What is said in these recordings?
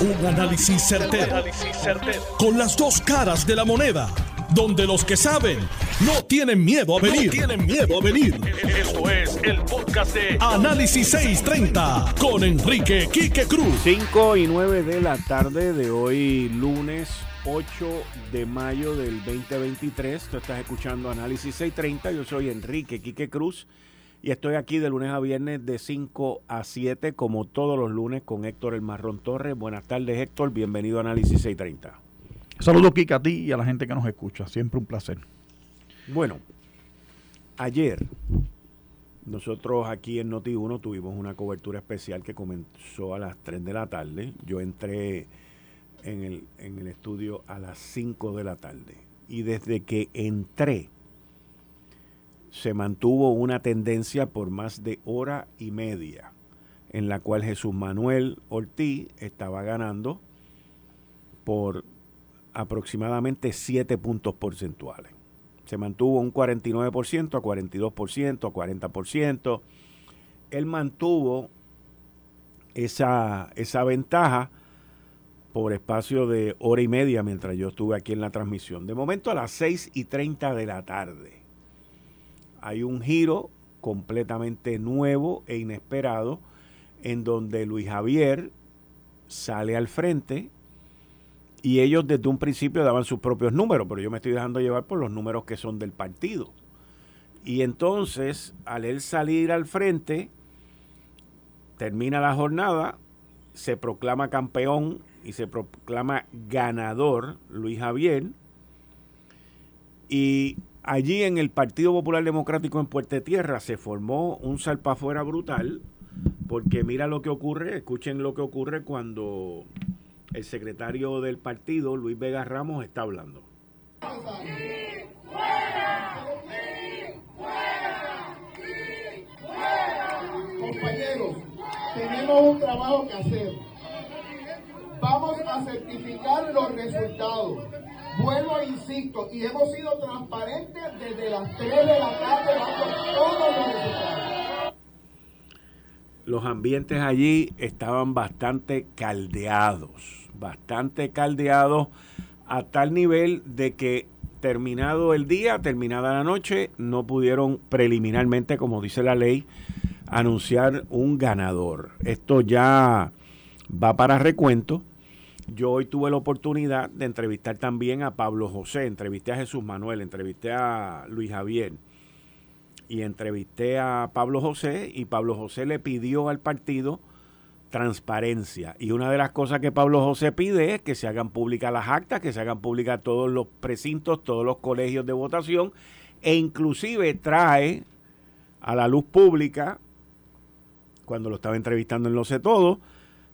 Un análisis certero, Con las dos caras de la moneda. Donde los que saben no tienen miedo a venir. tienen miedo a venir. Esto es el podcast de Análisis 630 con Enrique Quique Cruz. 5 y 9 de la tarde de hoy, lunes 8 de mayo del 2023. Tú estás escuchando Análisis 630. Yo soy Enrique Quique Cruz y estoy aquí de lunes a viernes de 5 a 7, como todos los lunes, con Héctor El Marrón Torres. Buenas tardes, Héctor. Bienvenido a Análisis 630. Saludos, Kika, a ti y a la gente que nos escucha. Siempre un placer. Bueno, ayer nosotros aquí en Noti1 tuvimos una cobertura especial que comenzó a las 3 de la tarde. Yo entré en el, en el estudio a las 5 de la tarde. Y desde que entré, se mantuvo una tendencia por más de hora y media en la cual Jesús Manuel Ortiz estaba ganando por aproximadamente 7 puntos porcentuales. Se mantuvo un 49% a 42%, a 40%. Él mantuvo esa, esa ventaja por espacio de hora y media mientras yo estuve aquí en la transmisión. De momento a las 6 y 30 de la tarde hay un giro completamente nuevo e inesperado en donde Luis Javier sale al frente y ellos desde un principio daban sus propios números, pero yo me estoy dejando llevar por los números que son del partido. Y entonces, al él salir al frente, termina la jornada, se proclama campeón y se proclama ganador Luis Javier. Y allí en el Partido Popular Democrático en Puerto Tierra se formó un salpafuera brutal, porque mira lo que ocurre, escuchen lo que ocurre cuando el secretario del partido, Luis Vega Ramos, está hablando. Compañeros, tenemos un trabajo que hacer. Vamos a certificar los resultados Vuelvo e insisto, y hemos sido transparentes desde las 3 de la tarde todos los resultados. Los ambientes allí estaban bastante caldeados, bastante caldeados a tal nivel de que terminado el día, terminada la noche, no pudieron preliminarmente, como dice la ley, anunciar un ganador. Esto ya va para recuento yo hoy tuve la oportunidad de entrevistar también a Pablo José, entrevisté a Jesús Manuel, entrevisté a Luis Javier y entrevisté a Pablo José y Pablo José le pidió al partido transparencia. Y una de las cosas que Pablo José pide es que se hagan públicas las actas, que se hagan públicas todos los precintos, todos los colegios de votación e inclusive trae a la luz pública, cuando lo estaba entrevistando en Lo sé todo,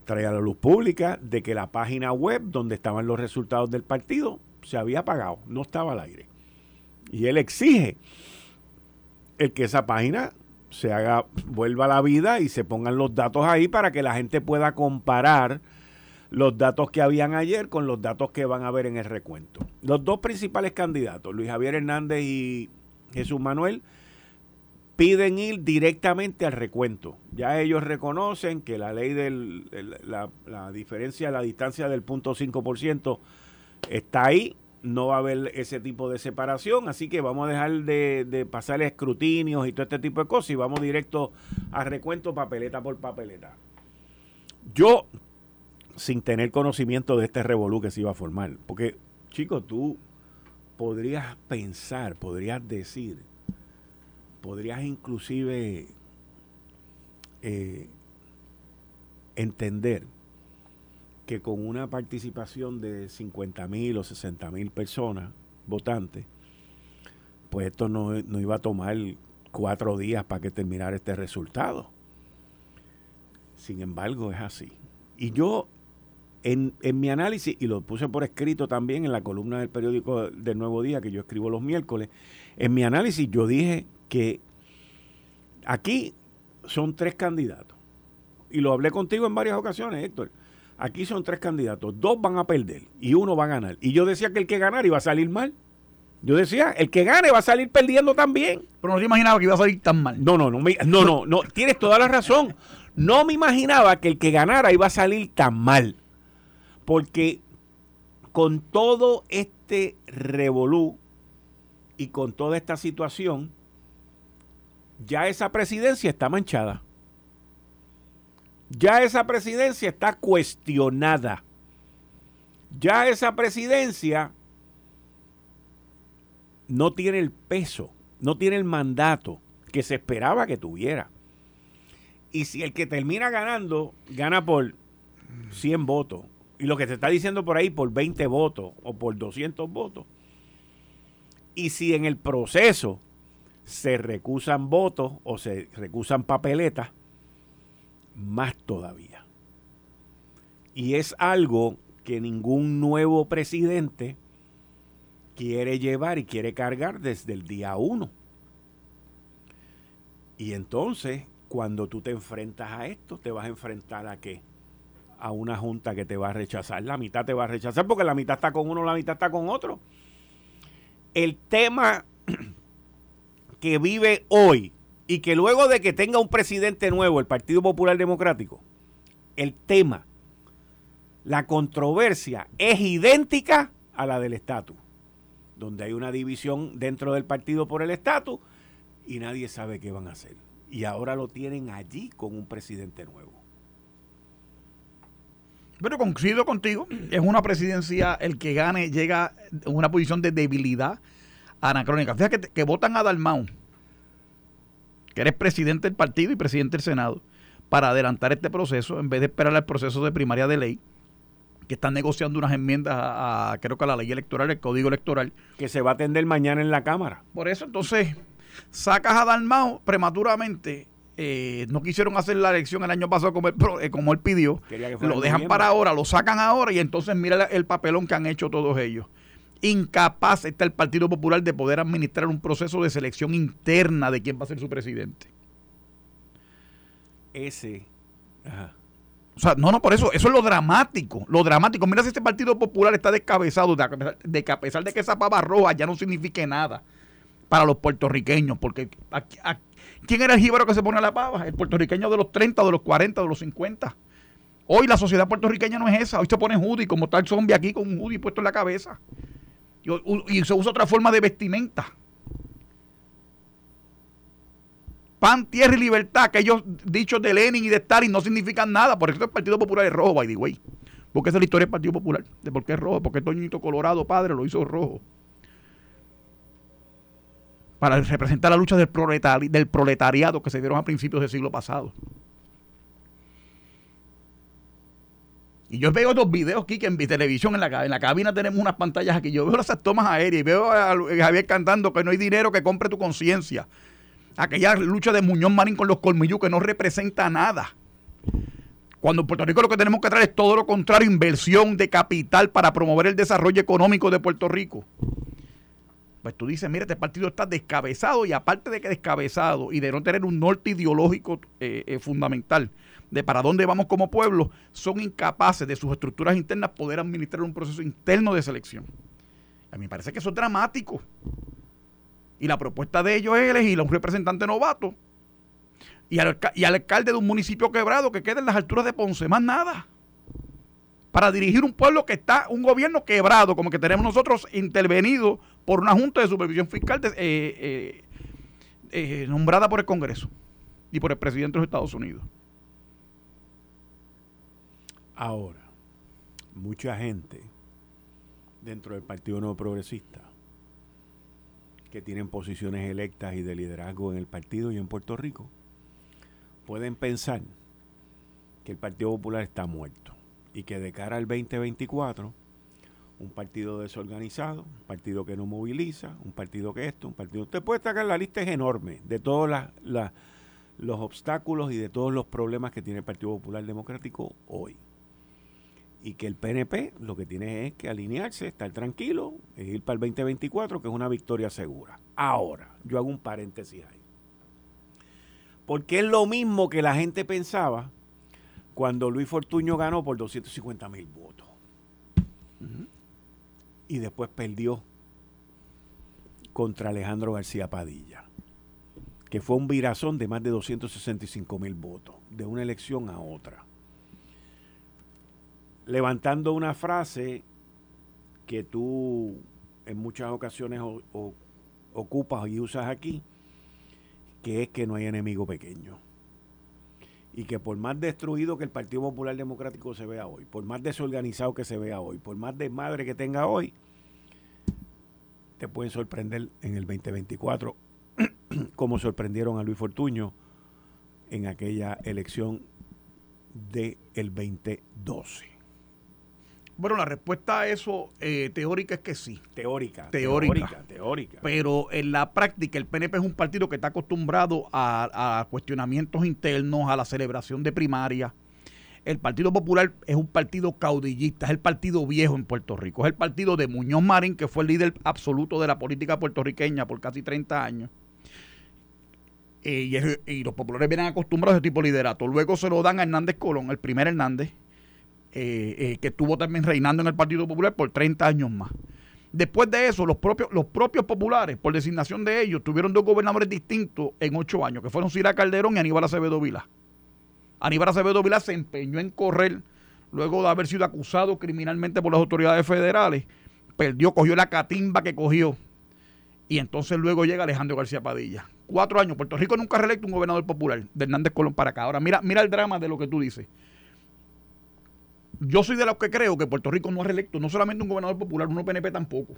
traía la luz pública de que la página web donde estaban los resultados del partido se había apagado, no estaba al aire. Y él exige el que esa página se haga, vuelva a la vida y se pongan los datos ahí para que la gente pueda comparar los datos que habían ayer con los datos que van a ver en el recuento. Los dos principales candidatos, Luis Javier Hernández y Jesús Manuel, piden ir directamente al recuento. Ya ellos reconocen que la ley de la, diferencia, la distancia del punto 5% está ahí, no va a haber ese tipo de separación, así que vamos a dejar de, de pasar escrutinios y todo este tipo de cosas y vamos directo al recuento papeleta por papeleta. Yo, sin tener conocimiento de este revolú que se iba a formar, porque, chicos, tú podrías pensar, podrías decir, podrías inclusive eh, entender que con una participación de 50 mil o 60 mil personas votantes, pues esto no, iba a tomar cuatro días para que terminara este resultado. Sin embargo, es así. Y yo, en, en, mi análisis, y lo puse por escrito también en la columna del periódico del Nuevo Día, que yo escribo los miércoles, en mi análisis yo dije que aquí son tres candidatos. Y lo hablé contigo en varias ocasiones, Héctor. Aquí son tres candidatos. Dos van a perder y uno va a ganar. Y yo decía que el que ganara iba a salir mal. Yo decía, el que gane va a salir perdiendo también. Pero no te imaginaba que iba a salir tan mal. No, no, no, no, no, no, tienes toda la razón. No me imaginaba que el que ganara iba a salir tan mal. Porque con todo este revolú y con toda esta situación, ya esa presidencia está manchada. Ya esa presidencia está cuestionada. Ya esa presidencia no tiene el peso, no tiene el mandato que se esperaba que tuviera. Y si el que termina ganando gana por 100 votos, y lo que se está diciendo por ahí por 20 votos o por 200 votos, y si en el proceso se recusan votos o se recusan papeletas, más todavía. Y es algo que ningún nuevo presidente quiere llevar y quiere cargar desde el día uno. Y entonces, cuando tú te enfrentas a esto, te vas a enfrentar a qué? A una junta que te va a rechazar. La mitad te va a rechazar porque la mitad está con uno, la mitad está con otro. El tema que vive hoy y que luego de que tenga un presidente nuevo, el Partido Popular Democrático, el tema, la controversia es idéntica a la del estatus, donde hay una división dentro del partido por el estatus y nadie sabe qué van a hacer. Y ahora lo tienen allí con un presidente nuevo. Pero coincido contigo, es una presidencia, el que gane llega en una posición de debilidad anacrónica. Fíjate que, que votan a Dalmau, que eres presidente del partido y presidente del Senado, para adelantar este proceso en vez de esperar al proceso de primaria de ley que están negociando unas enmiendas a, creo que a la ley electoral, el código electoral. Que se va a atender mañana en la Cámara. Por eso entonces sacas a Dalmao prematuramente. Eh, no quisieron hacer la elección el año pasado como él, eh, como él pidió. Lo dejan para ahora, lo sacan ahora y entonces mira el papelón que han hecho todos ellos. Incapaz está el Partido Popular de poder administrar un proceso de selección interna de quién va a ser su presidente. Ese. Ajá. O sea, no, no, por eso, eso es lo dramático, lo dramático. Mira si este Partido Popular está descabezado, de, que a pesar de que esa pava roja ya no signifique nada para los puertorriqueños, porque ¿quién era el jíbaro que se pone a la pava? El puertorriqueño de los 30, de los 40, de los 50. Hoy la sociedad puertorriqueña no es esa, hoy se pone hoodie, como el zombie aquí con un hoodie puesto en la cabeza. Y se usa otra forma de vestimenta. pan, tierra y libertad, aquellos dichos de Lenin y de Stalin no significan nada. Por eso el Partido Popular es rojo, by the way. Porque esa es la historia del Partido Popular. De por qué es rojo. Porque Toñito Colorado, padre, lo hizo rojo. Para representar la lucha del, del proletariado que se dieron a principios del siglo pasado. Y yo veo estos videos aquí que en mi televisión, en la, en la cabina tenemos unas pantallas aquí. Yo veo esas tomas aéreas y veo a Javier cantando que no hay dinero que compre tu conciencia aquella lucha de Muñoz Marín con los colmillos que no representa nada. Cuando en Puerto Rico lo que tenemos que traer es todo lo contrario, inversión de capital para promover el desarrollo económico de Puerto Rico. Pues tú dices, mira, este partido está descabezado y aparte de que descabezado y de no tener un norte ideológico eh, eh, fundamental de para dónde vamos como pueblo, son incapaces de sus estructuras internas poder administrar un proceso interno de selección. A mí me parece que eso es dramático. Y la propuesta de ellos es elegir a un representante novato y al, y al alcalde de un municipio quebrado que quede en las alturas de Ponce, más nada. Para dirigir un pueblo que está, un gobierno quebrado, como que tenemos nosotros intervenido por una junta de supervisión fiscal eh, eh, eh, nombrada por el Congreso y por el presidente de los Estados Unidos. Ahora, mucha gente dentro del Partido Nuevo Progresista que tienen posiciones electas y de liderazgo en el partido y en Puerto Rico, pueden pensar que el Partido Popular está muerto y que de cara al 2024, un partido desorganizado, un partido que no moviliza, un partido que esto, un partido... Usted puede sacar la lista es enorme de todos los obstáculos y de todos los problemas que tiene el Partido Popular Democrático hoy y que el PNP lo que tiene es que alinearse, estar tranquilo, e ir para el 2024, que es una victoria segura. Ahora, yo hago un paréntesis ahí. Porque es lo mismo que la gente pensaba cuando Luis Fortuño ganó por 250 mil votos. Y después perdió contra Alejandro García Padilla, que fue un virazón de más de 265 mil votos, de una elección a otra levantando una frase que tú en muchas ocasiones ocupas y usas aquí, que es que no hay enemigo pequeño. Y que por más destruido que el Partido Popular Democrático se vea hoy, por más desorganizado que se vea hoy, por más desmadre que tenga hoy, te pueden sorprender en el 2024, como sorprendieron a Luis Fortuño en aquella elección del el 2012. Bueno, la respuesta a eso eh, teórica es que sí. Teórica, teórica. Teórica, Pero en la práctica, el PNP es un partido que está acostumbrado a, cuestionamientos internos, a la celebración de primaria. El Partido Popular es un partido caudillista, es el partido viejo en Puerto Rico, es el partido de Muñoz Marín, que fue el líder absoluto de la política puertorriqueña por casi 30 años. Eh, y, y, los populares vienen acostumbrados a ese tipo de liderato. Luego se lo dan a Hernández Colón, el primer Hernández, eh, eh, que estuvo también reinando en el Partido Popular por 30 años más. Después de eso, los propios, los propios populares, por designación de ellos, tuvieron dos gobernadores distintos en ocho años, que fueron Cira Calderón y Aníbal Acevedo Vila. Aníbal Acevedo Vila se empeñó en correr luego de haber sido acusado criminalmente por las autoridades federales. Perdió, cogió la catimba que cogió. Y entonces luego llega Alejandro García Padilla. Cuatro años. Puerto Rico nunca reelecto un gobernador popular de Hernández Colón para acá. Ahora, mira, mira el drama de lo que tú dices yo soy de los que creo que Puerto Rico no ha reelecto no solamente un gobernador popular, uno PNP tampoco.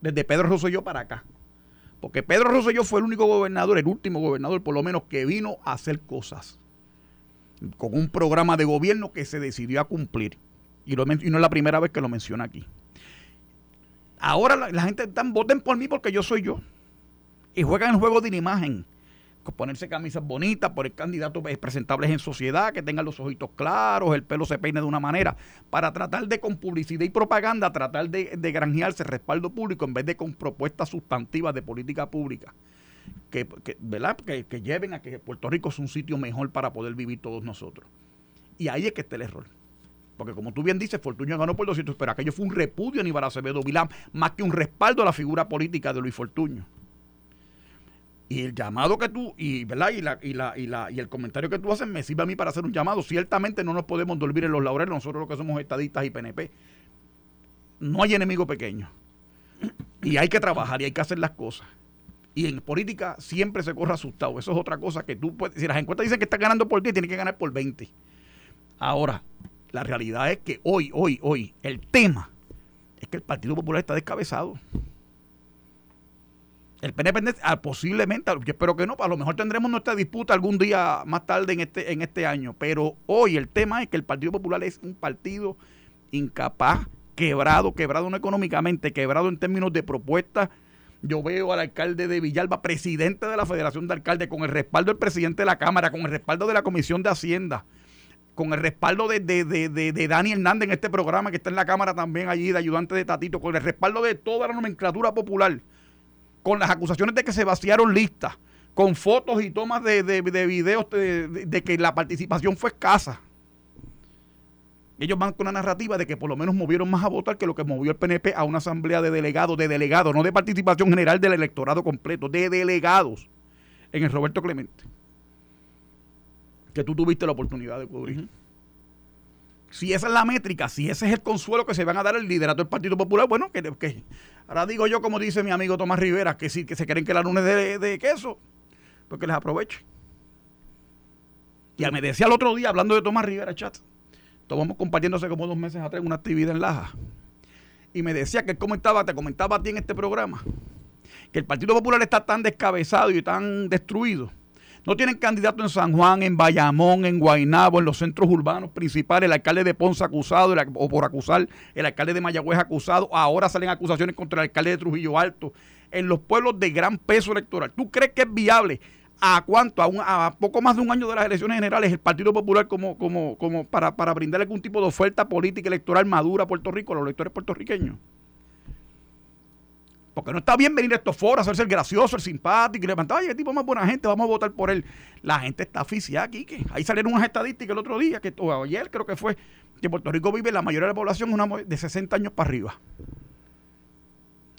Desde Pedro Rosselló para acá. Porque Pedro Rosselló fue el único gobernador, el último gobernador por lo menos, que vino a hacer cosas. Con un programa de gobierno que se decidió a cumplir. Y, no es la primera vez que lo menciona aquí. Ahora la, gente están, voten por mí porque yo soy yo. Y juegan el juego de imagen ponerse camisas bonitas, poner candidatos presentables en sociedad, que tengan los ojitos claros, el pelo se peine de una manera, para tratar de con publicidad y propaganda, tratar de, granjearse respaldo público en vez de con propuestas sustantivas de política pública. Que, ¿verdad? Que, que, lleven a que Puerto Rico es un sitio mejor para poder vivir todos nosotros. Y ahí es que está el error. Porque como tú bien dices, Fortuño ganó por 200, pero aquello fue un repudio a Aníbal Acevedo Vilán, más que un respaldo a la figura política de Luis Fortuño. Y el llamado que tú, y, ¿verdad? Y, la, y, la, y, la, y el comentario que tú haces me sirve a mí para hacer un llamado. Ciertamente no nos podemos dormir en los laureles, nosotros los que somos estadistas y PNP. No hay enemigo pequeño. Y hay que trabajar y hay que hacer las cosas. Y en política siempre se corre asustado. Eso es otra cosa que tú puedes. Si las encuestas dicen que están ganando por 10, tienen que ganar por 20. Ahora, la realidad es que hoy, hoy, hoy, el tema es que el Partido Popular está descabezado. El PNP ah, posiblemente, yo espero que no, a lo mejor tendremos nuestra disputa algún día más tarde en este, en este año, pero hoy el tema es que el Partido Popular es un partido incapaz, quebrado, quebrado no económicamente, quebrado en términos de propuestas. Yo veo al alcalde de Villalba, presidente de la Federación de Alcaldes, con el respaldo del presidente de la Cámara, con el respaldo de la Comisión de Hacienda, con el respaldo de, de, de, de, Dani Hernández en este programa que está en la Cámara también allí, de ayudante de Tatito, con el respaldo de toda la nomenclatura popular con las acusaciones de que se vaciaron listas, con fotos y tomas de, de, videos de, que la participación fue escasa. Ellos van con la narrativa de que por lo menos movieron más a votar que lo que movió el PNP a una asamblea de delegados, de delegados, no de participación general del electorado completo, de delegados en el Roberto Clemente. Que tú tuviste la oportunidad de cubrir si esa es la métrica, si ese es el consuelo que se van a dar el liderato del Partido Popular, bueno, que, ahora digo yo, como dice mi amigo Tomás Rivera, que sí, que se creen que la lunes de, de queso, pues que les aproveche. Y me decía el otro día, hablando de Tomás Rivera, chat, estábamos compartiendo hace como dos meses atrás una actividad en Laja, y me decía que él comentaba, te comentaba a ti en este programa, que el Partido Popular está tan descabezado y tan destruido no tienen candidato en San Juan, en Bayamón, en Guaynabo, en los centros urbanos principales. El alcalde de Ponce acusado, o por acusar, el alcalde de Mayagüez acusado. Ahora salen acusaciones contra el alcalde de Trujillo Alto. En los pueblos de gran peso electoral. ¿Tú crees que es viable? ¿A cuánto? A, a poco más de un año de las elecciones generales, el Partido Popular como, como, como para, para brindar algún tipo de oferta política electoral madura a Puerto Rico, a los electores puertorriqueños. Porque no está bien venir a estos foros, hacerse el gracioso, el simpático y levantar, ay, el tipo más buena gente, vamos a votar por él. La gente está aficiada aquí. Que ahí salieron unas estadísticas el otro día, que, o ayer creo que fue, que Puerto Rico vive la mayoría de la población de 60 años para arriba.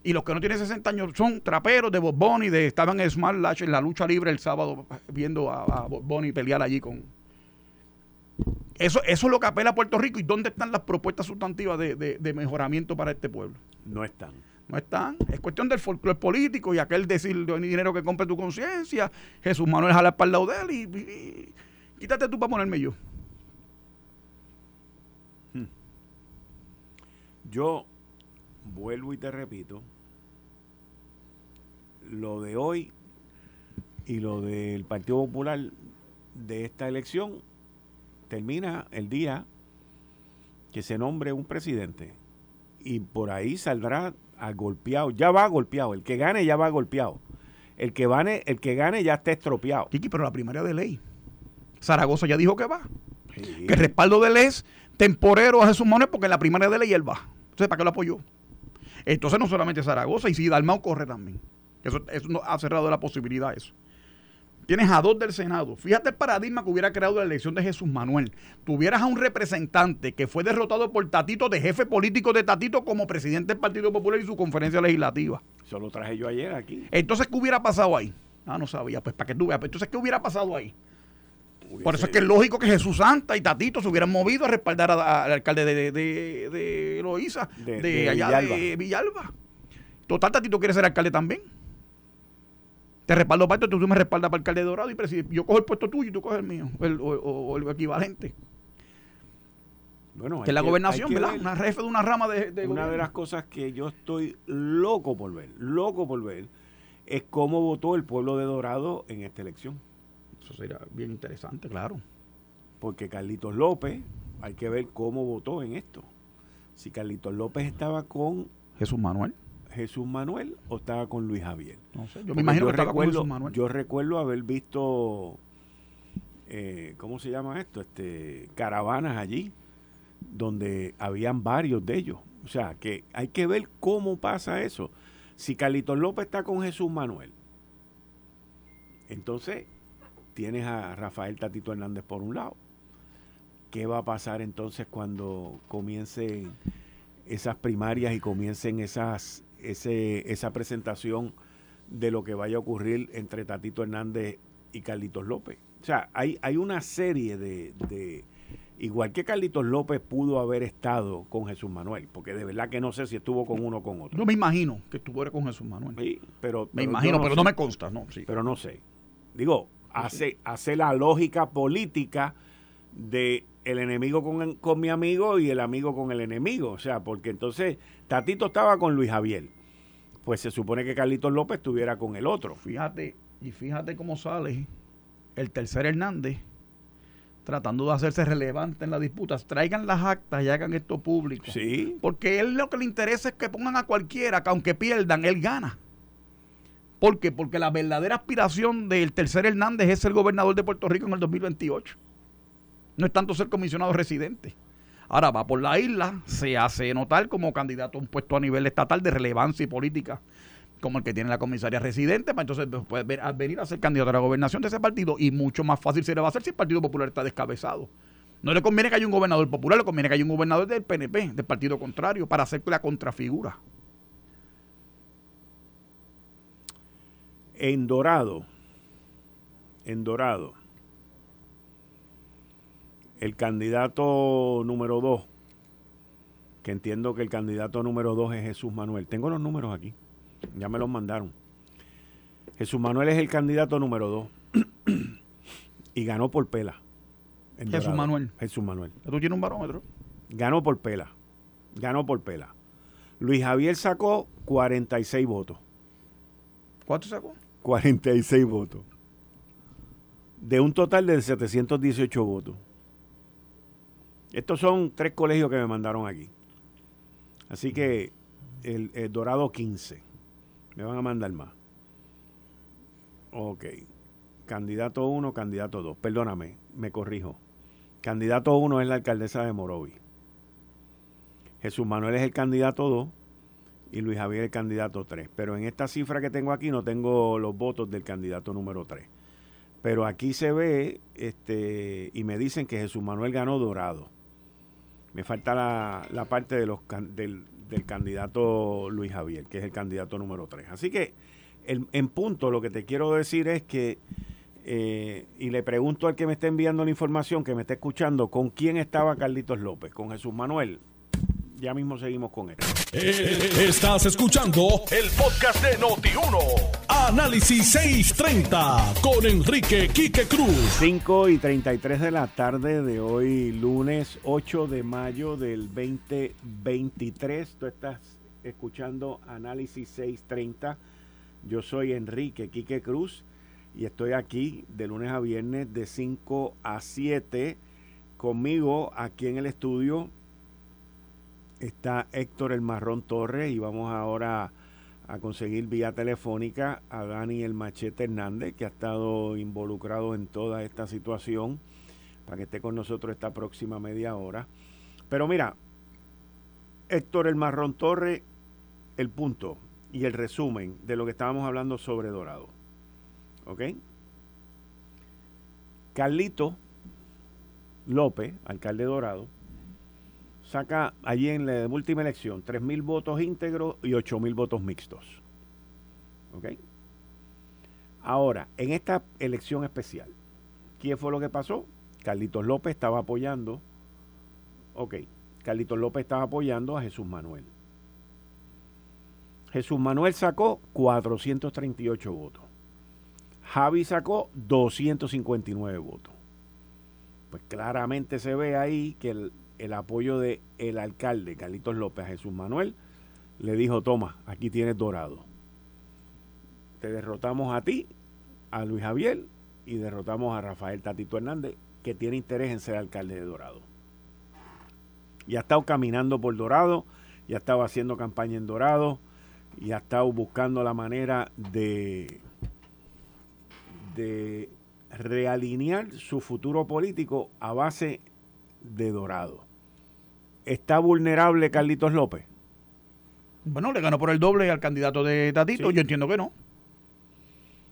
Y los que no tienen 60 años son traperos de Bob y de, estaban en Smart Lash en la lucha libre el sábado viendo a, a Bob pelear allí con, Eso, eso es lo que apela a Puerto Rico. ¿Y dónde están las propuestas sustantivas de, de mejoramiento para este pueblo? No están. No están. Es cuestión del folclore político y aquel decir ni dinero que compre tu conciencia. Jesús Manuel jalar para el de él y, quítate tú para ponerme yo. Hmm. Yo vuelvo y te repito, lo de hoy y lo del Partido Popular de esta elección termina el día que se nombre un presidente y por ahí saldrá a golpeado, ya va golpeado, el que gane ya va golpeado. El que gane, el que gane ya está estropeado. Kiki, pero la primaria de ley. Zaragoza ya dijo que va. Que el respaldo de él es temporero a Jesús Manuel porque en la primaria de ley él va. Entonces, ¿para qué lo apoyó? Entonces no solamente Zaragoza, y si Dalmau corre también. Eso, eso no ha cerrado la posibilidad eso. Tienes a dos del Senado. Fíjate el paradigma que hubiera creado la elección de Jesús Manuel. Tuvieras a un representante que fue derrotado por Tatito, de jefe político de Tatito, como presidente del Partido Popular y su conferencia legislativa. Eso lo traje yo ayer aquí. Entonces, ¿qué hubiera pasado ahí? Ah, no sabía. Pues para que tú veas. Pues, entonces, ¿qué hubiera pasado ahí? Por eso es que es lógico que Jesús Santa y Tatito se hubieran movido a respaldar al alcalde de, de, de, de Loíza, de, allá de Villalba. Total, Tatito quiere ser alcalde también. Te respaldo para esto, tú me respaldas para el alcalde de Dorado y yo cojo el puesto tuyo y tú coges el mío, o, el equivalente. Bueno, que la gobernación, ¿verdad? una jefe de una rama de, Una de las cosas que yo estoy loco por ver, loco por ver, es cómo votó el pueblo de Dorado en esta elección. Eso sería bien interesante, claro. Porque Carlitos López, hay que ver cómo votó en esto. Si Carlitos López estaba con Jesús Manuel. Jesús Manuel o estaba con Luis Javier? No sé, yo me imagino que estaba con Jesús Manuel. Yo recuerdo haber visto, eh, ¿cómo se llama esto? Este, caravanas allí, donde habían varios de ellos. O sea, que hay que ver cómo pasa eso. Si Carlitos López está con Jesús Manuel, entonces tienes a Rafael Tatito Hernández por un lado. ¿Qué va a pasar entonces cuando comiencen esas primarias y comiencen esas ese, esa presentación de lo que vaya a ocurrir entre Tatito Hernández y Carlitos López. O sea, hay, hay una serie de, igual que Carlitos López pudo haber estado con Jesús Manuel, porque de verdad que no sé si estuvo con uno o con otro. Yo me imagino que estuvo con Jesús Manuel. Sí, pero, me imagino, pero no me consta, no, sí. Pero no sé. Digo, hace, hace la lógica política de el enemigo con, con, mi amigo y el amigo con el enemigo. O sea, porque entonces Tatito estaba con Luis Javier pues se supone que Carlitos López estuviera con el otro. Fíjate, y fíjate cómo sale el tercer Hernández tratando de hacerse relevante en la disputa. Traigan las actas y hagan esto público. Sí. Porque él lo que le interesa es que pongan a cualquiera, que aunque pierdan, él gana. ¿Por qué? Porque la verdadera aspiración del tercer Hernández es ser gobernador de Puerto Rico en el 2028. No es tanto ser comisionado residente. Ahora va por la isla, se hace notar como candidato a un puesto a nivel estatal de relevancia y política, como el que tiene la comisaria residente, para entonces puede venir a ser candidato a la gobernación de ese partido y mucho más fácil se le va a hacer si el Partido Popular está descabezado. No le conviene que haya un gobernador popular, le conviene que haya un gobernador del PNP, del partido contrario, para hacer la contrafigura. En Dorado, en Dorado, el candidato número dos, que entiendo que el candidato número dos es Jesús Manuel. Tengo los números aquí, ya me los mandaron. Jesús Manuel es el candidato número dos y ganó por pela. Jesús Manuel. Jesús Manuel. ¿Tú tienes un barómetro? Ganó por pela. Ganó por pela. Luis Javier sacó 46 votos. ¿Cuánto sacó? 46 votos. De un total de 718 votos. Estos son tres colegios que me mandaron aquí. Así que el, Dorado 15. Me van a mandar más. Ok. Candidato 1, candidato 2. Perdóname, me corrijo. Candidato 1 es la alcaldesa de Morovi. Jesús Manuel es el candidato 2 y Luis Javier el candidato 3. Pero en esta cifra que tengo aquí no tengo los votos del candidato número 3. Pero aquí se ve, este, y me dicen que Jesús Manuel ganó Dorado. Me falta la, parte de los, del, candidato Luis Javier, que es el candidato número 3. Así que en punto lo que te quiero decir es que eh, y le pregunto al que me está enviando la información, que me está escuchando, ¿con quién estaba Carlitos López? ¿Con Jesús Manuel? Ya mismo seguimos con él. Eh, estás escuchando el podcast de Noti1. Análisis 630 con Enrique Quique Cruz. 5 y 33 de la tarde de hoy, lunes 8 de mayo del 2023. Tú estás escuchando Análisis 630. Yo soy Enrique Quique Cruz y estoy aquí de lunes a viernes de 5 a 7. Conmigo aquí en el estudio está Héctor El Marrón Torres y vamos ahora a conseguir vía telefónica a Dani El Machete Hernández, que ha estado involucrado en toda esta situación, para que esté con nosotros esta próxima media hora. Pero mira, Héctor El Marrón Torres, el punto y el resumen de lo que estábamos hablando sobre Dorado. ¿Ok? Carlito López, alcalde Dorado, saca allí en la última elección 3.000 votos íntegros y 8.000 votos mixtos. ¿Ok? Ahora, en esta elección especial, ¿quién fue lo que pasó? Carlitos López estaba apoyando, ok, Carlitos López estaba apoyando a Jesús Manuel. Jesús Manuel sacó 438 votos. Javi sacó 259 votos. Pues claramente se ve ahí que el, el apoyo del el alcalde Carlitos López a Jesús Manuel, le dijo, toma, aquí tienes dorado. Te derrotamos a ti, a Luis Javier, y derrotamos a Rafael Tatito Hernández, que tiene interés en ser alcalde de Dorado. Y ha estado caminando por Dorado, y ha estado haciendo campaña en Dorado, y ha estado buscando la manera de, de realinear su futuro político a base de Dorado. ¿Está vulnerable Carlitos López? Bueno, le ganó por el doble al candidato de Tatito, yo entiendo que no.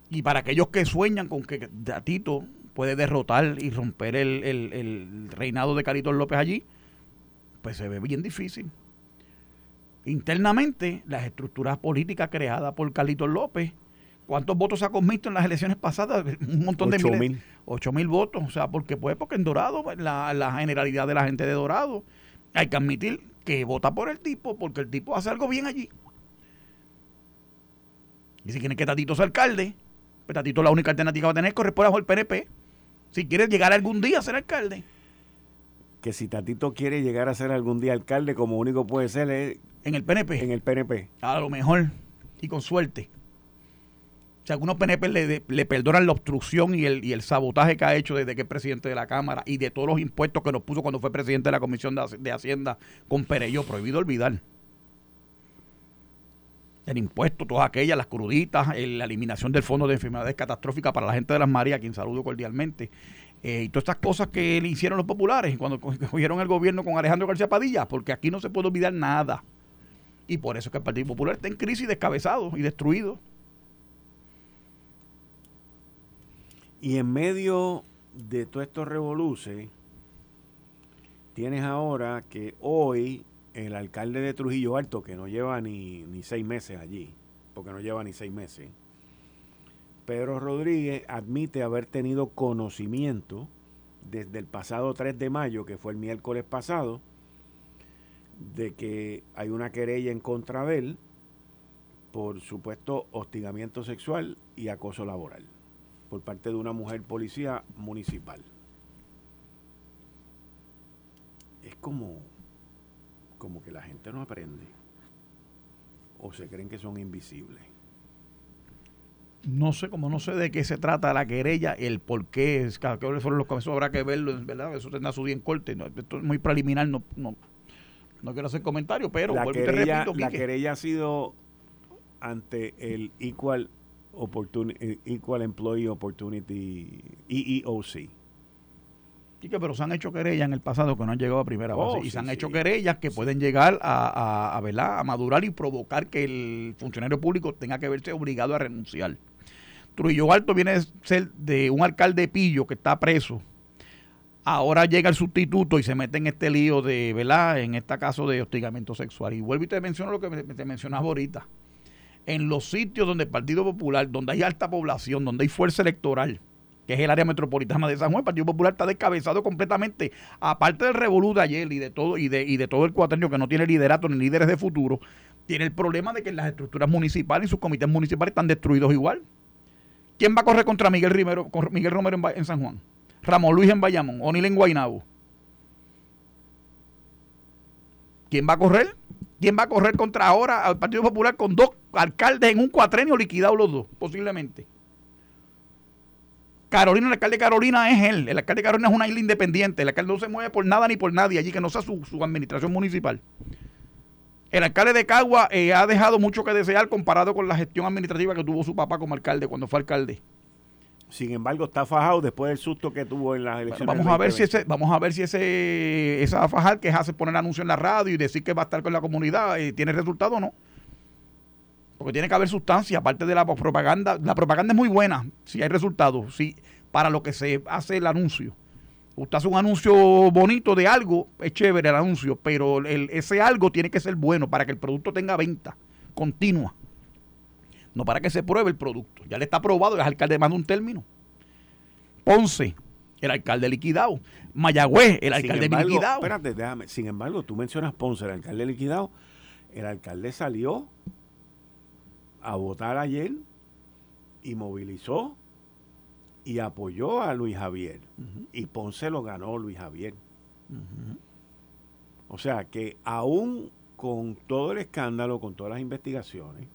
Y para aquellos que sueñan con que Tatito puede derrotar y romper el, el reinado de Carlitos López allí, pues se ve bien difícil. Internamente, las estructuras políticas creadas por Carlitos López ¿Cuántos votos ha visto en las elecciones pasadas? Un montón de mil. 8 mil votos. O sea, porque pues, porque en Dorado, pues, la, la, generalidad de la gente de Dorado, hay que admitir que vota por el tipo, porque el tipo hace algo bien allí. Y si quieren que Tatito sea alcalde, pues Tatito la única alternativa que va a tener corresponde bajo el PNP. Si quiere llegar algún día a ser alcalde. Que si Tatito quiere llegar a ser algún día alcalde, como único puede ser es en el PNP. En el PNP. A lo mejor. Y con suerte. O sea, algunos PNP le, le, perdonan la obstrucción y el, el sabotaje que ha hecho desde que es presidente de la Cámara y de todos los impuestos que nos puso cuando fue presidente de la Comisión de, Hacienda con Perello. Prohibido olvidar. El impuesto, todas aquellas, las cruditas, la eliminación del Fondo de Enfermedades Catastróficas para la gente de las Marías, a quien saludo cordialmente. Eh, y todas estas cosas que le hicieron los populares cuando cogieron el gobierno con Alejandro García Padilla, porque aquí no se puede olvidar nada. Y por eso es que el Partido Popular está en crisis, descabezado y destruido. Y en medio de todos estos revoluces, tienes ahora que hoy el alcalde de Trujillo Alto, que no lleva ni, ni seis meses allí, porque no lleva ni seis meses, Pedro Rodríguez admite haber tenido conocimiento desde el pasado 3 de mayo, que fue el miércoles pasado, de que hay una querella en contra de él por supuesto hostigamiento sexual y acoso laboral por parte de una mujer policía municipal. Es como, como que la gente no aprende o se creen que son invisibles. No sé, como no sé de qué se trata la querella, el por qué, es, que fueron los eso habrá que verlo, ¿verdad? Eso tendrá su día en corte. esto es muy preliminar, no, no, no quiero hacer comentario, pero la querella, la querella ha sido ante el Equal Opportunity, Equal Employee Opportunity, EEOC. Sí, pero se han hecho querellas en el pasado que no han llegado a primera base. Oh, y se han hecho querellas que pueden llegar a, a, a madurar y provocar que el funcionario público tenga que verse obligado a renunciar. Trujillo Alto viene a ser de un alcalde pillo que está preso. Ahora llega el sustituto y se mete en este lío de, ¿verdad? En este caso de hostigamiento sexual. Y vuelvo y te menciono lo que te mencionaba ahorita en los sitios donde el Partido Popular, donde hay alta población, donde hay fuerza electoral, que es el área metropolitana de San Juan. El Partido Popular está descabezado completamente, aparte del revolú de ayer y de todo, y de, y de todo el cuatrenio que no tiene liderato ni líderes de futuro, tiene el problema de que las estructuras municipales y sus comités municipales están destruidos igual. ¿Quién va a correr contra Miguel, Romero, Miguel Romero en, San Juan? Ramón Luis en Bayamón, O'Neill en Guaynabo. ¿Quién va a correr? ¿Quién va a correr contra ahora al Partido Popular con dos alcaldes en un cuatrenio liquidados los dos, posiblemente? Carolina, el alcalde de Carolina es él. El alcalde de Carolina es una isla independiente. El alcalde no se mueve por nada ni por nadie allí que no sea su, administración municipal. El alcalde de Cagua eh, ha dejado mucho que desear comparado con la gestión administrativa que tuvo su papá como alcalde cuando fue alcalde. Sin embargo, está fajado después del susto que tuvo en las elecciones. Vamos a ver si ese, vamos a ver si ese, esa fajar que hace poner anuncio en la radio y decir que va a estar con la comunidad, eh, tiene resultado o no. Porque tiene que haber sustancia, aparte de la propaganda. La propaganda es muy buena, si hay resultados, si para lo que se hace el anuncio. Usted hace un anuncio bonito de algo, es chévere el anuncio, pero el, ese algo tiene que ser bueno para que el producto tenga venta continua. No para que se pruebe el producto. Ya le está aprobado, el alcalde manda un término. Ponce, el alcalde liquidado. Mayagüez, el alcalde liquidado. Espérate, déjame. Sin embargo, tú mencionas Ponce, el alcalde liquidado. El alcalde salió a votar ayer y movilizó y apoyó a Luis Javier. Y Ponce lo ganó Luis Javier. O sea que aún con todo el escándalo, con todas las investigaciones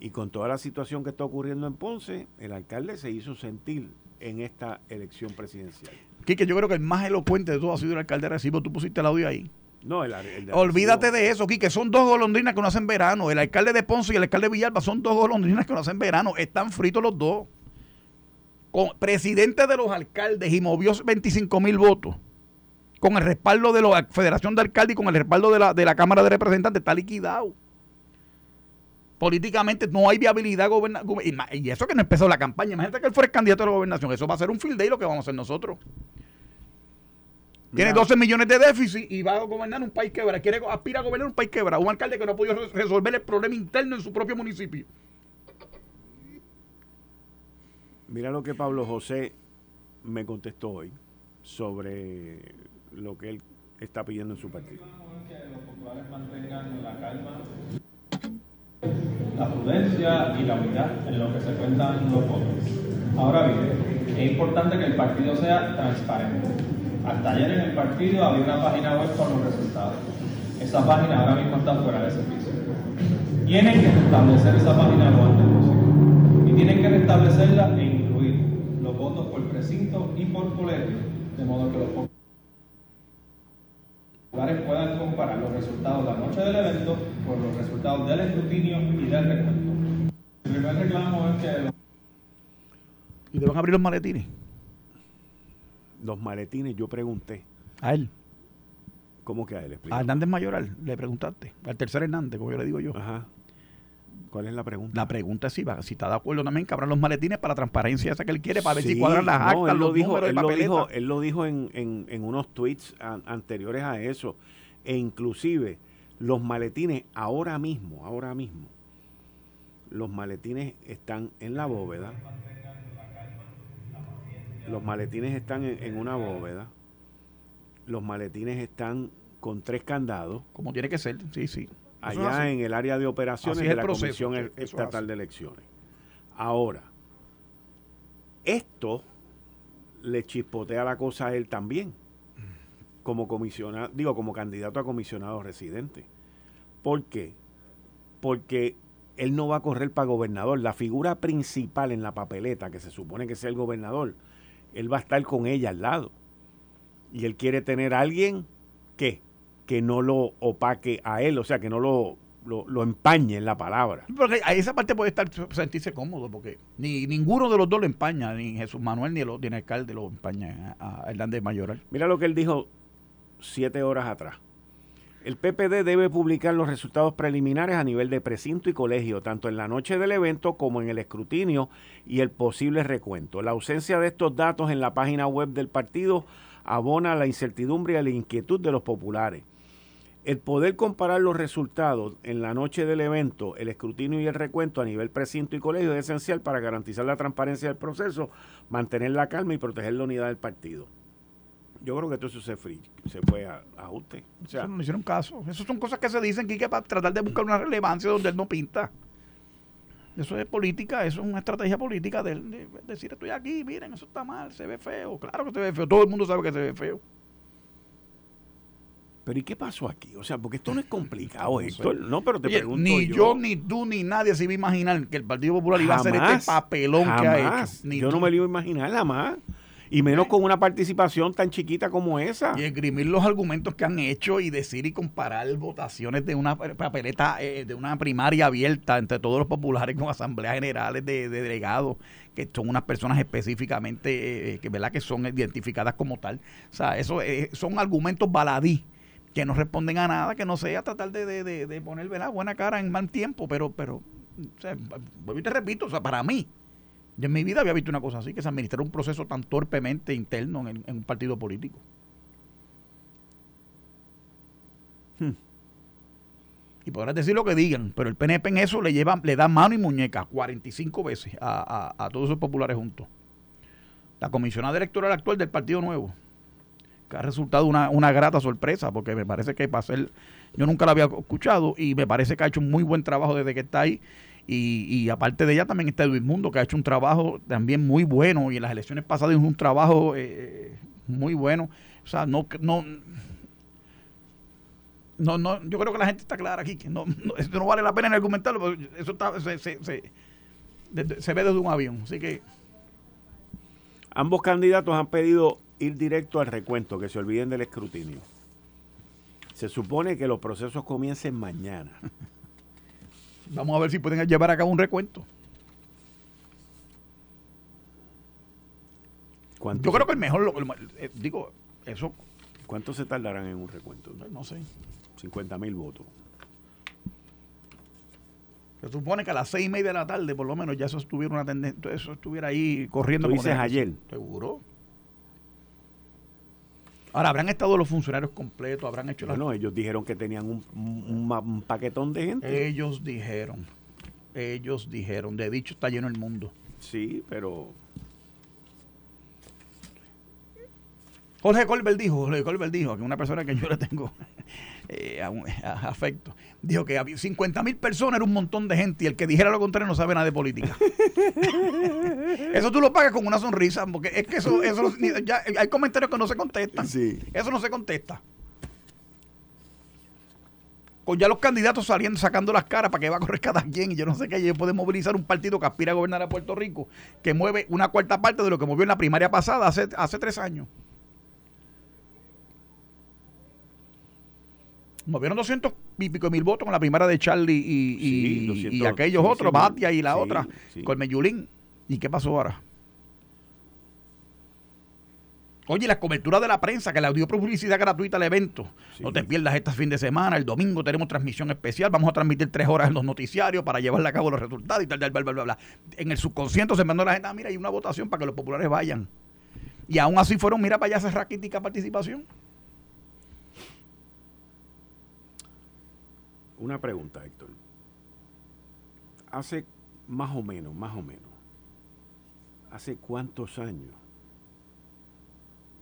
y con toda la situación que está ocurriendo en Ponce, el alcalde se hizo sentir en esta elección presidencial. Quique, yo creo que el más elocuente de todo ha sido el alcalde de Recibo. Tú pusiste el audio ahí. No, el, Olvídate de eso, Quique. Son dos golondrinas que no hacen verano. El alcalde de Ponce y el alcalde de Villalba son dos golondrinas que no hacen verano. Están fritos los dos. Con, presidente de los alcaldes y movió 25 mil votos. Con el respaldo de la Federación de Alcaldes y con el respaldo de la, de la Cámara de Representantes. Está liquidado. Políticamente no hay viabilidad gubernamental. Y eso que no empezó la campaña. Imagínate que él fuera el candidato a la gobernación. Eso va a ser un field day lo que vamos a hacer nosotros. Tiene 12 millones de déficit y va a gobernar un país quebrado. Quiere aspira a gobernar un país quebrado. Un alcalde que no ha podido resolver el problema interno en su propio municipio. Mira lo que Pablo José me contestó hoy sobre lo que él está pidiendo en su partido. Que los populares mantengan la calma, la prudencia y la unidad en lo que se cuentan los votos. Ahora bien, es importante que el partido sea transparente hasta ayer en el partido había una página web con los resultados. Esa página ahora mismo está fuera de servicio. Tienen que restablecer esa página lo antes posible. Y tienen que restablecerla e incluir los votos por precinto y por colegio, de modo que los puedan comparar los resultados de la noche del evento con los resultados del escrutinio y del recuento. El primer reclamo es que... ¿Y te van a abrir los maletines? los maletines, yo pregunté. ¿A él? ¿Cómo que a él? A Hernández Mayoral, le preguntaste. Al tercer Hernández, como yo le digo yo. Ajá. ¿Cuál es la pregunta? La pregunta es si, va, si está de acuerdo también que abran los maletines para la transparencia esa que él quiere, para ver si cuadran las actas, él lo dijo, él lo dijo, él lo dijo en, en, unos tweets anteriores a eso. E inclusive los maletines ahora mismo, ahora mismo, los maletines están en la bóveda los maletines están en, una bóveda. Los maletines están con tres candados. Como tiene que ser, sí, sí. Allá en el área de operaciones de la Comisión Estatal de Elecciones. Ahora, esto le chispotea la cosa a él también, como comisionado, digo, como candidato a comisionado residente. ¿Por qué? Porque él no va a correr para gobernador. La figura principal en la papeleta, que se supone que es el gobernador, él va a estar con ella al lado. Y él quiere tener a alguien que, que no lo opaque a él, o sea, que no lo, lo, empañe en la palabra. Porque a esa parte puede estar sentirse cómodo, porque ni ninguno de los dos lo empaña, ni Jesús Manuel ni el, ni el alcalde lo empaña a, a Hernández Mayoral. Mira lo que él dijo siete horas atrás. El PPD debe publicar los resultados preliminares a nivel de precinto y colegio, tanto en la noche del evento como en el escrutinio y el posible recuento. La ausencia de estos datos en la página web del partido abona la incertidumbre y la inquietud de los populares. El poder comparar los resultados en la noche del evento, el escrutinio y el recuento a nivel precinto y colegio es esencial para garantizar la transparencia del proceso, mantener la calma y proteger la unidad del partido. Yo creo que todo eso se, fue, se fue a, ajuste. O sea, no hicieron caso. Esas son cosas que se dicen que para tratar de buscar una relevancia donde él no pinta. Eso es política, eso es una estrategia política de, decir estoy aquí, miren, eso está mal, se ve feo. Claro que se ve feo, todo el mundo sabe que se ve feo. Pero ¿y qué pasó aquí? O sea, porque esto no es complicado, esto. No, pero te pregunto Ni yo. ni tú, ni nadie se iba a imaginar que el Partido Popular iba a hacer este papelón que ha hecho. yo no me lo iba a imaginar jamás. Y menos con una participación tan chiquita como esa. Y esgrimir los argumentos que han hecho y decir y comparar votaciones de una papeleta, eh, de una primaria abierta entre todos los populares con asambleas generales de, delegados, que son unas personas específicamente, eh, que, ¿verdad? que son identificadas como tal. O sea, eso eh, son argumentos baladí que no responden a nada, que no sea tratar de, de, poner buena cara en mal tiempo, pero, pero, o sea, te repito, o sea, para mí, yo en mi vida había visto una cosa así, que se administra un proceso tan torpemente interno en, un partido político. Hmm. Y podrás decir lo que digan, pero el PNP en eso le lleva, le da mano y muñeca 45 veces a, a, todos esos populares juntos. La comisionada electoral actual del Partido Nuevo, que ha resultado una, una grata sorpresa, porque me parece que para ser, yo nunca la había escuchado y me parece que ha hecho un muy buen trabajo desde que está ahí y, aparte de ella también está Luis Mundo, que ha hecho un trabajo también muy bueno y en las elecciones pasadas hizo un trabajo eh, muy bueno. O sea, no, no, no, no, yo creo que la gente está clara aquí, que no, no, no vale la pena argumentarlo, eso está, se, se, se, se ve desde un avión. Así que... Ambos candidatos han pedido ir directo al recuento, que se olviden del escrutinio. Se supone que los procesos comiencen mañana. Vamos a ver si pueden llevar a cabo un recuento. Yo creo que el mejor, eh, digo, eso. ¿Cuánto se tardarán en un recuento? No, sé. 50 mil votos. Se supone que a las seis y media de la tarde, por lo menos, ya eso estuviera una tendencia, eso estuviera ahí corriendo. ¿Tú dices ayer? Seguro. Ahora, ¿habrán estado los funcionarios completos? ¿Habrán hecho Bueno, ellos dijeron que tenían un, un, paquetón de gente. Ellos dijeron. Ellos dijeron. De dicho está lleno el mundo. Sí, pero... Jorge Colbert dijo, Jorge Colbert dijo, que una persona que yo le tengo eh, afecto, dijo que había 50 mil personas era un montón de gente y el que dijera lo contrario no sabe nada de política. eso tú lo pagas con una sonrisa, porque es que eso, eso ya, hay comentarios que no se contestan. Eso no se contesta. Con ya los candidatos saliendo, sacando las caras para que va a correr cada quien, y yo no sé qué, ellos pueden movilizar un partido que aspira a gobernar a Puerto Rico, que mueve una cuarta parte de lo que movió en la primaria pasada hace, hace tres años. Movieron 200 y pico mil votos con la primera de Charlie y, aquellos otros, Batia y la otra, con Meyulín. ¿Y qué pasó ahora? Oye, la cobertura de la prensa que le dio publicidad gratuita al evento. No te pierdas este fin de semana. El domingo tenemos transmisión especial. Vamos a transmitir tres horas en los noticiarios para llevarle a cabo los resultados y tal, bla, bla, bla, bla. En el subconsciente se mandó la gente, ah, mira, hay una votación para que los populares vayan. Y aún así fueron, mira, para allá esa raquítica participación. Una pregunta, Héctor. Hace más o menos, más o menos, ¿hace cuántos años?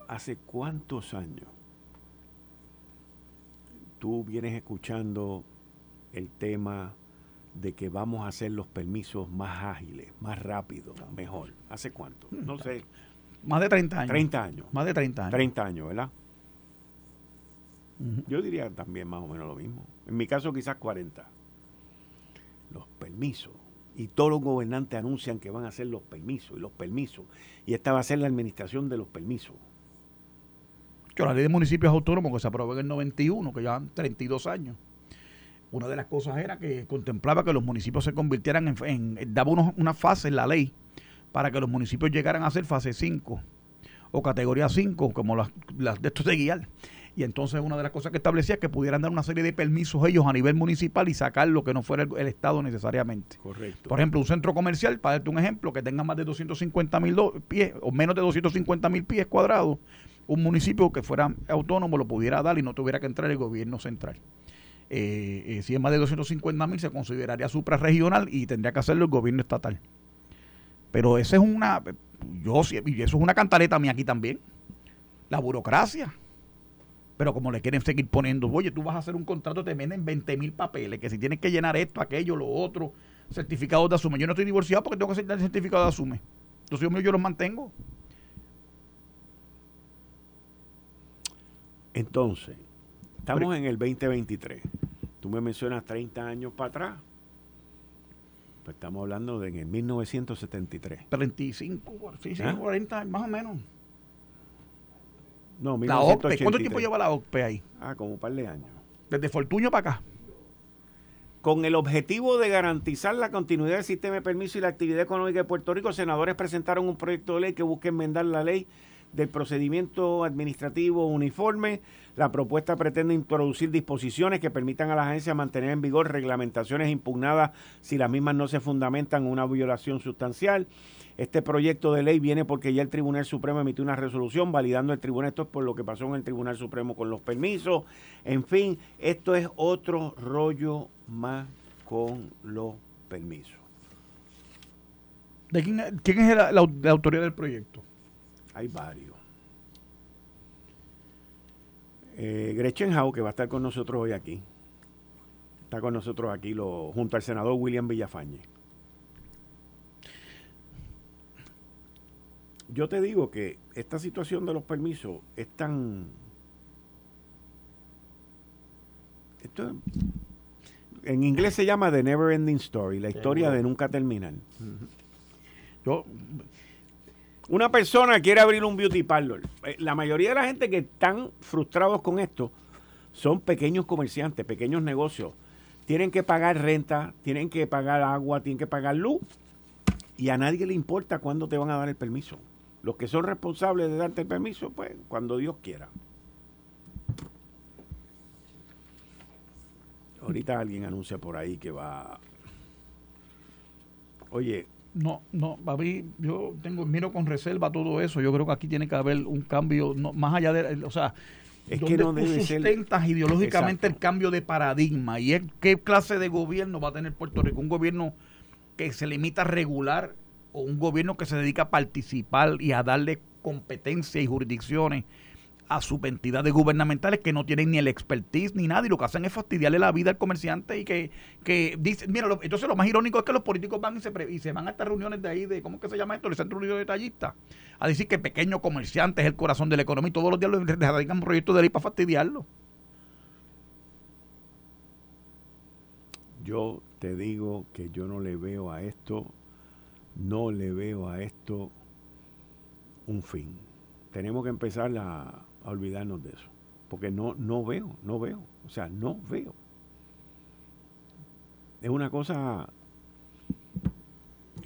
¿Hace cuántos años tú vienes escuchando el tema de que vamos a hacer los permisos más ágiles, más rápidos, mejor? ¿Hace cuánto? No sé. Más de 30 años. 30 años. Más de 30 años. 30 años, ¿verdad? Yo diría también más o menos lo mismo. En mi caso quizás 40. Los permisos. Y todos los gobernantes anuncian que van a hacer los permisos y los permisos. Y esta va a ser la administración de los permisos. Que la ley de municipios autónomos que se aprobó en el 91, que llevan 32 años. Una de las cosas era que contemplaba que los municipios se convirtieran en, daba una fase en la ley para que los municipios llegaran a ser fase 5 o categoría 5, como las, las de estos de guiar. Y entonces una de las cosas que establecía es que pudieran dar una serie de permisos ellos a nivel municipal y sacar lo que no fuera el, Estado necesariamente. Correcto. Por ejemplo, un centro comercial, para darte un ejemplo, que tenga más de 250 mil pies o menos de 250 mil pies cuadrados, un municipio que fuera autónomo lo pudiera dar y no tuviera que entrar el gobierno central. Eh, eh, si es más de 250 mil se consideraría suprarregional y tendría que hacerlo el gobierno estatal. Pero esa es una, yo y eso es una cantaleta mía aquí también, la burocracia. Pero como le quieren seguir poniendo, oye, tú vas a hacer un contrato, te venden 20 mil papeles, que si tienes que llenar esto, aquello, lo otro, certificados de asume. Yo no estoy divorciado porque tengo que hacer el certificado de asume. Entonces yo, yo los mantengo. Entonces, estamos en el 2023. Tú me mencionas 30 años para atrás. Pues estamos hablando de en el 1973. 35, sí, sí, 40, ¿Ah? más o menos. No, la OCPE, ¿cuánto tiempo lleva la OCPE ahí? Ah, como un par de años. Desde Fortuño para acá. Con el objetivo de garantizar la continuidad del sistema de permiso y la actividad económica de Puerto Rico, senadores presentaron un proyecto de ley que busca enmendar la ley del procedimiento administrativo uniforme. La propuesta pretende introducir disposiciones que permitan a la agencia mantener en vigor reglamentaciones impugnadas si las mismas no se fundamentan en una violación sustancial. Este proyecto de ley viene porque ya el Tribunal Supremo emitió una resolución validando el tribunal. Esto es por lo que pasó en el Tribunal Supremo con los permisos. En fin, esto es otro rollo más con los permisos. ¿De quién, es la, la autoría del proyecto? Hay varios. Eh, Gretchen Howe, que va a estar con nosotros hoy aquí. Está con nosotros aquí lo, junto al senador William Villafañe. Yo te digo que esta situación de los permisos es tan... Esto, en inglés se llama The Never Ending Story, la historia de nunca terminar. Yo una persona quiere abrir un beauty parlor. Eh, la mayoría de la gente que están frustrados con esto son pequeños comerciantes, pequeños negocios. Tienen que pagar renta, tienen que pagar agua, tienen que pagar luz. Y a nadie le importa cuándo te van a dar el permiso. Los que son responsables de darte el permiso, pues cuando Dios quiera. Ahorita alguien anuncia por ahí que va... Oye, no, no, mí yo tengo, miro con reserva todo eso. Yo creo que aquí tiene que haber un cambio, no, más allá de, o sea, es que no tú sustentas ideológicamente el cambio de paradigma y es qué clase de gobierno va a tener Puerto Rico. Un gobierno que se limita a regular o un gobierno que se dedica a participar y a darle competencia y jurisdicciones a sus entidades gubernamentales que no tienen ni el expertise ni nada y lo que hacen es fastidiarle la vida al comerciante y que, que dice, mira, entonces lo más irónico es que los políticos van y se, y se van a estas reuniones de ahí, de ¿cómo que se llama esto? El Centro Unido de Tallistas, a decir que pequeño comerciante es el corazón de la economía y todos los días le dedican proyectos de ley para fastidiarlo. Yo te digo que yo no le veo a esto, no le veo a esto un fin. Tenemos que empezar a, olvidarnos de eso. Porque no, no veo, no veo. O sea, no veo. Es una cosa...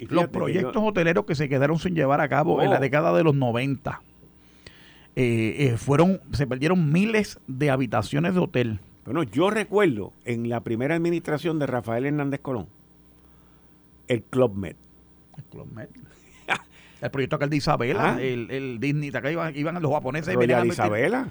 Los proyectos hoteleros que se quedaron sin llevar a cabo en la oh. década de los 90. Eh, eh, fueron, se perdieron miles de habitaciones de hotel. Bueno, yo recuerdo en la primera administración de Rafael Hernández Colón, el Club Med. El Club Med el proyecto aquel de Isabela, ah. el, el, Disney, acá iban, iban los japoneses. de Isabela.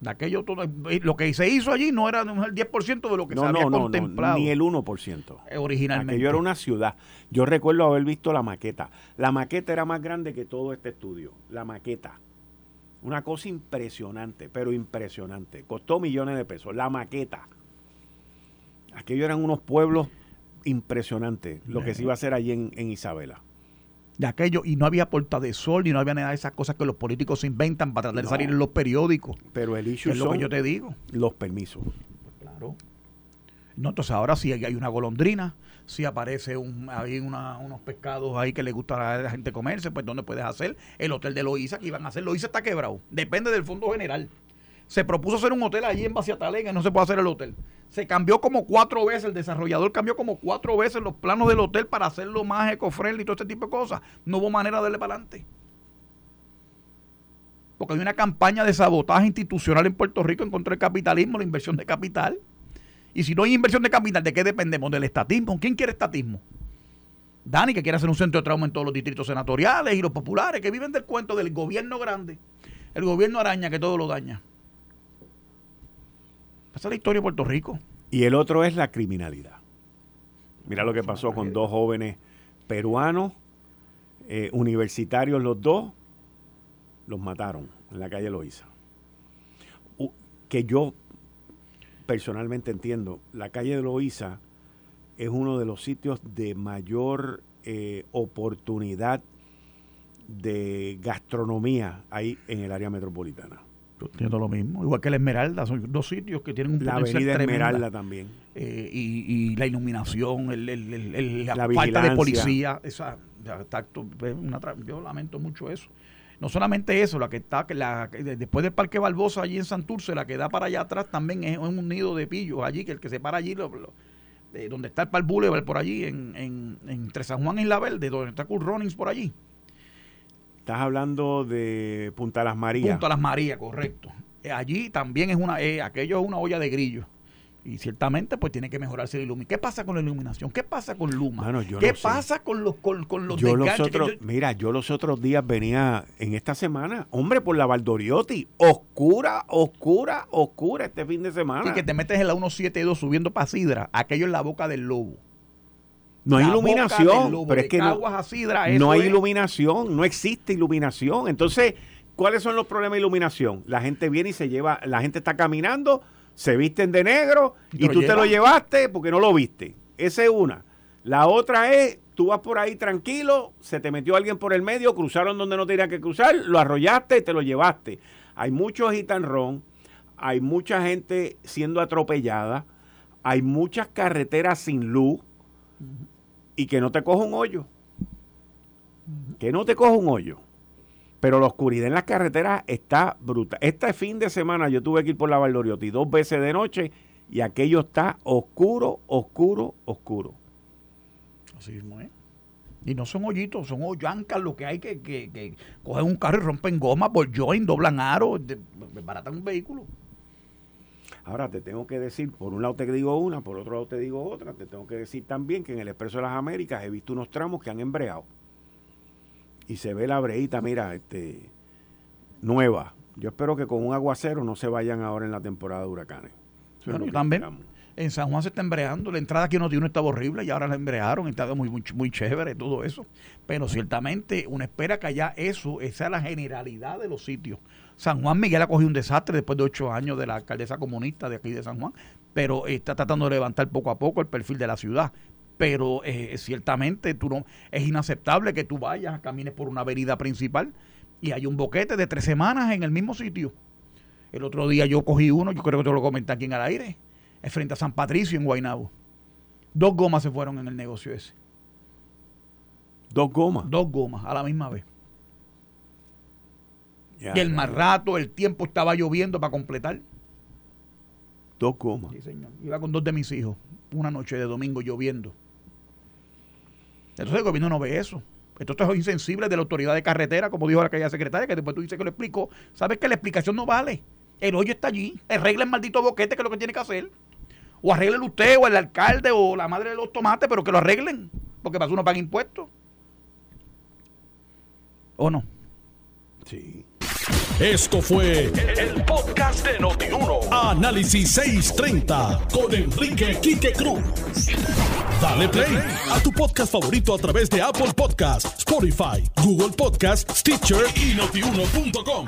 De aquello todo, lo que se hizo allí no era el 10% de lo que se había contemplado. ni el 1%. Eh, originalmente. Aquello era una ciudad. Yo recuerdo haber visto la maqueta. La maqueta era más grande que todo este estudio. La maqueta. Una cosa impresionante, pero impresionante. Costó millones de pesos. La maqueta. Aquello eran unos pueblos impresionantes, lo que se iba a hacer allí en Isabela de aquello y no había puerta de sol y no había nada de esas cosas que los políticos se inventan para tratar de salir en los periódicos. Pero el issue es lo que yo te digo. Los permisos. Claro. No, entonces ahora sí hay una golondrina, si aparece un, hay unos pescados ahí que le gusta a la gente comerse, pues ¿dónde puedes hacer? El hotel de Loíza que iban a hacer, Loíza está quebrado, depende del fondo general. Se propuso hacer un hotel allí en Baciatalega y no se puede hacer el hotel. Se cambió como cuatro veces, el desarrollador cambió como cuatro veces los planos del hotel para hacerlo más eco-friendly y todo este tipo de cosas. No hubo manera de darle para adelante. Porque hay una campaña de sabotaje institucional en Puerto Rico en contra del capitalismo, la inversión de capital. Y si no hay inversión de capital, ¿de qué dependemos? Del estatismo. ¿Quién quiere estatismo? Dani, que quiere hacer un centro de trauma en todos los distritos senatoriales y los populares que viven del cuento del gobierno grande. El gobierno araña que todo lo daña. Esa es la historia de Puerto Rico. Y el otro es la criminalidad. Mira lo que pasó con dos jóvenes peruanos, eh, universitarios los dos, los mataron en la calle Loíza. que yo personalmente entiendo, la calle de Loíza es uno de los sitios de mayor eh, oportunidad de gastronomía ahí en el área metropolitana. Entiendo lo mismo. Igual que la Esmeralda, son dos sitios que tienen un la potencial avenida tremenda. Esmeralda también. Eh, y, y la iluminación, el, el- el- el- la, La falta de policía, esa, tacto, una yo lamento mucho eso. No solamente eso, la que está, que la, después del Parque Barbosa, allí en Santurce, la que da para allá atrás también es un nido de pillos allí, que el que se para allí, lo- lo- de donde está el Park Boulevard por allí, en, en- entre San Juan y La Verde, donde está Cool Runnings por allí. Estás hablando de Punta Las Marías. Punto a las Marías, correcto. Eh, allí también es una, eh, aquello es una olla de grillo. Y ciertamente pues tiene que mejorarse la iluminación. ¿Qué pasa con la iluminación? ¿Qué pasa con Luma? Mano, yo ¿Qué no sé. pasa con los con, con los yo los otros, yo- mira, yo los otros días venía en esta semana, hombre, por la Valdoriotti, oscura, oscura, oscura este fin de semana. y que te metes en la 172 subiendo para Sidra, aquello es la boca del lobo. No hay iluminación, lobo, pero es que no, Caguas a Sidra, eso no hay es- iluminación, no existe iluminación. Entonces, ¿cuáles son los problemas de iluminación? La gente viene y se lleva, la gente está caminando, se visten de negro Y tú te lo llevas. llevaste porque no lo viste. Esa es una. La otra es, tú vas por ahí tranquilo, se te metió alguien por el medio, cruzaron donde no tenían que cruzar, lo arrollaste y te lo llevaste. Hay mucho gitanrón, hay mucha gente siendo atropellada, hay muchas carreteras sin luz y que no te coja un hoyo. Que no te coja un hoyo. Pero la oscuridad en las carreteras está brutal. Este fin de semana yo tuve que ir por la Valdoriotti dos veces de noche y aquello está oscuro, oscuro, oscuro. Así mismo es. Y no son hoyitos, son hoyancas lo que hay que, que, que cogen un carro y rompen goma por join, doblan aro, desbaratan un vehículo. Ahora te tengo que decir, por un lado te digo una, por otro lado te digo otra, te tengo que decir también que en el Expreso de las Américas he visto unos tramos que han embreado. Y se ve la breita, mira, este nueva. Yo espero que con un aguacero no se vayan ahora en la temporada de huracanes. Eso es Bueno, que también. esperamos. En San Juan se está embreando. La entrada aquí no tiene estaba horrible y ahora la embrearon. Estaba muy, muy, muy chévere todo eso. Pero ciertamente uno espera que allá eso, esa es la generalidad de los sitios. San Juan Miguel ha cogido un desastre después de ocho años de la alcaldesa comunista de aquí de San Juan. Pero está tratando de levantar poco a poco el perfil de la ciudad. Pero eh, ciertamente tú no, es inaceptable que tú vayas, camines por una avenida principal y hay un boquete de tres semanas en el mismo sitio. El otro día yo cogí uno, yo creo que te lo comenté aquí en el aire, frente a San Patricio en Guaynabo. Dos gomas se fueron en el negocio ese. Dos gomas. Dos gomas a la misma vez. Y el más rato, el tiempo estaba lloviendo para completar. Dos gomas. Sí, señor. Iba con dos de mis hijos, una noche de domingo lloviendo. Entonces el gobierno no ve eso. Estos son insensibles de la autoridad de carretera, como dijo la aquella secretaria, que después tú dices que lo explicó. ¿Sabes que la explicación no vale? El hoyo está allí. Arregla el maldito boquete, que es lo que tiene que hacer. O arreglen usted, o el alcalde, o la madre de los tomates, pero que lo arreglen. Porque para uno paga impuestos. ¿O no? Sí. Esto fue el podcast de Notiuno. Análisis 630 con Enrique Quique Cruz. Dale play a tu podcast favorito a través de Apple Podcasts, Spotify, Google Podcasts, Stitcher y notiuno.com.